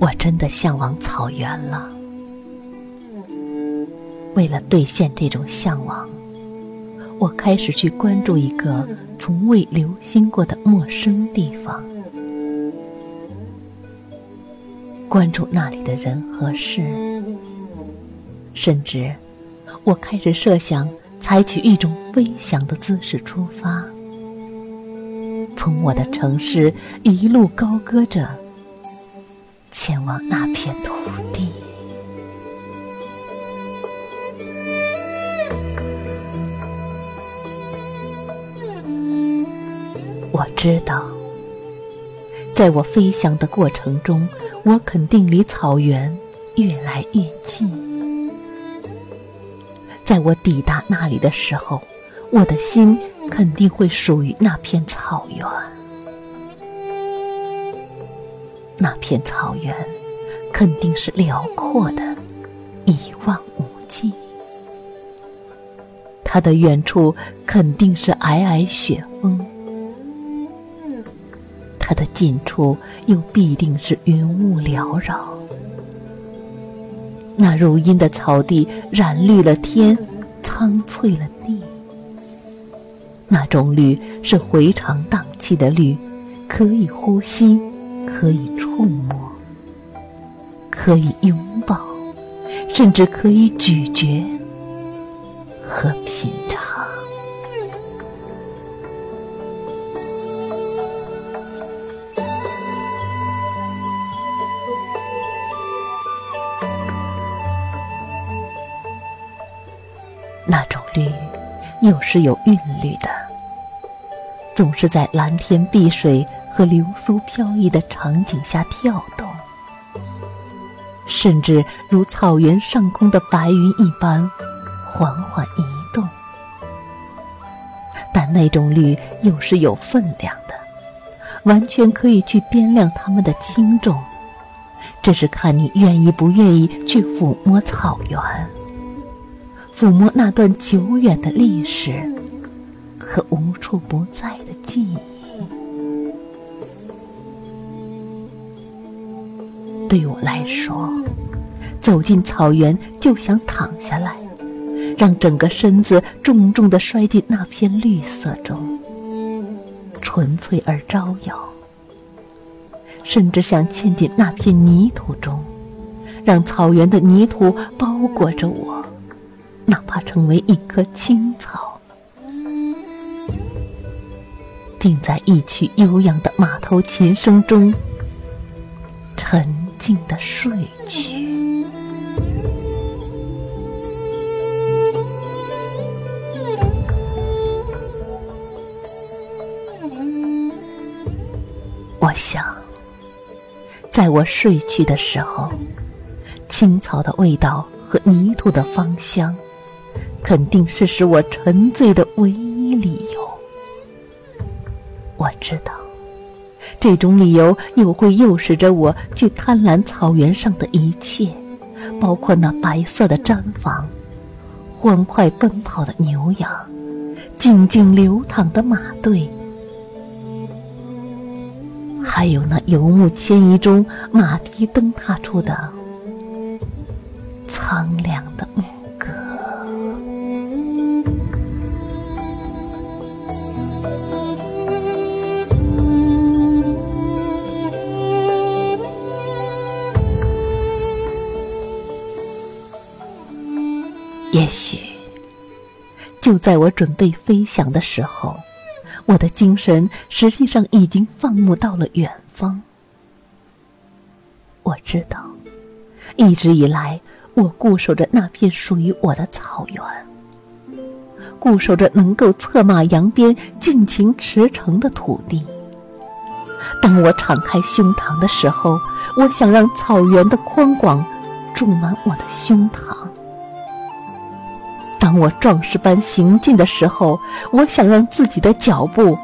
我真的向往草原了。为了兑现这种向往，我开始去关注一个从未留心过的陌生地方，关注那里的人和事，甚至我开始设想采取一种飞翔的姿势出发，从我的城市一路高歌着。前往那片土地，我知道，在我飞翔的过程中，我肯定离草原越来越近。在我抵达那里的时候，我的心肯定会属于那片草原。那片草原肯定是辽阔的，一望无际；它的远处肯定是皑皑雪峰，它的近处又必定是云雾缭绕。那如茵的草地染绿了天，苍翠了地。那种绿是回肠荡气的绿，可以呼吸。可以触摸，可以拥抱，甚至可以咀嚼和品尝。那种绿，又是有韵律的，总是在蓝天碧水。和流苏飘逸的场景下跳动，甚至如草原上空的白云一般缓缓移动。但那种绿又是有分量的，完全可以去掂量它们的轻重。这是看你愿意不愿意去抚摸草原，抚摸那段久远的历史和无处不在的记忆。对我来说，走进草原就想躺下来，让整个身子重重的摔进那片绿色中，纯粹而招摇；甚至想嵌进那片泥土中，让草原的泥土包裹着我，哪怕成为一棵青草，并在一曲悠扬的马头琴声中沉。静的睡去。我想，在我睡去的时候，青草的味道和泥土的芳香，肯定是使我沉醉的唯一理由。我知道。这种理由又会诱使着我去贪婪草原上的一切，包括那白色的毡房、欢快奔跑的牛羊、静静流淌的马队，还有那游牧迁移中马蹄蹬踏出的也许，就在我准备飞翔的时候，我的精神实际上已经放牧到了远方。我知道，一直以来，我固守着那片属于我的草原，固守着能够策马扬鞭、尽情驰骋的土地。当我敞开胸膛的时候，我想让草原的宽广注满我的胸膛；当我壮士般行进的时候，我想让自己的脚步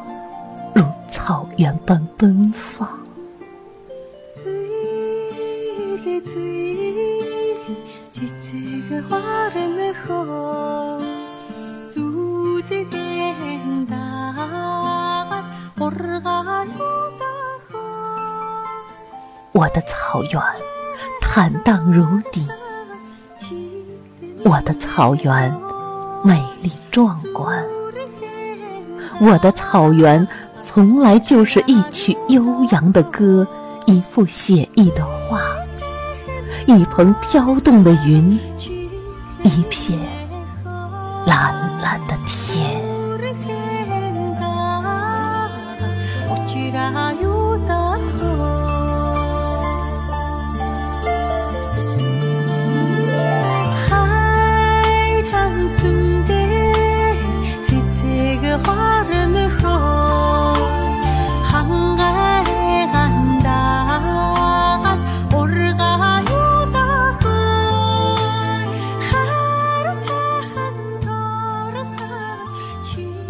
如草原般奔放。我的草原坦荡如砥，我的草原美丽壮观，我的草原从来就是一曲悠扬的歌，一幅写意的画，一蓬飘动的云，一片蓝蓝的天。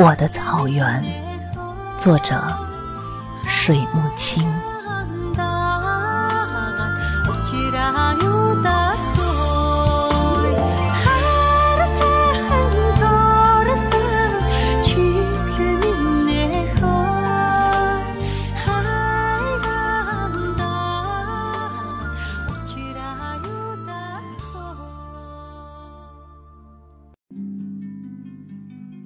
我的草原，作者水木清。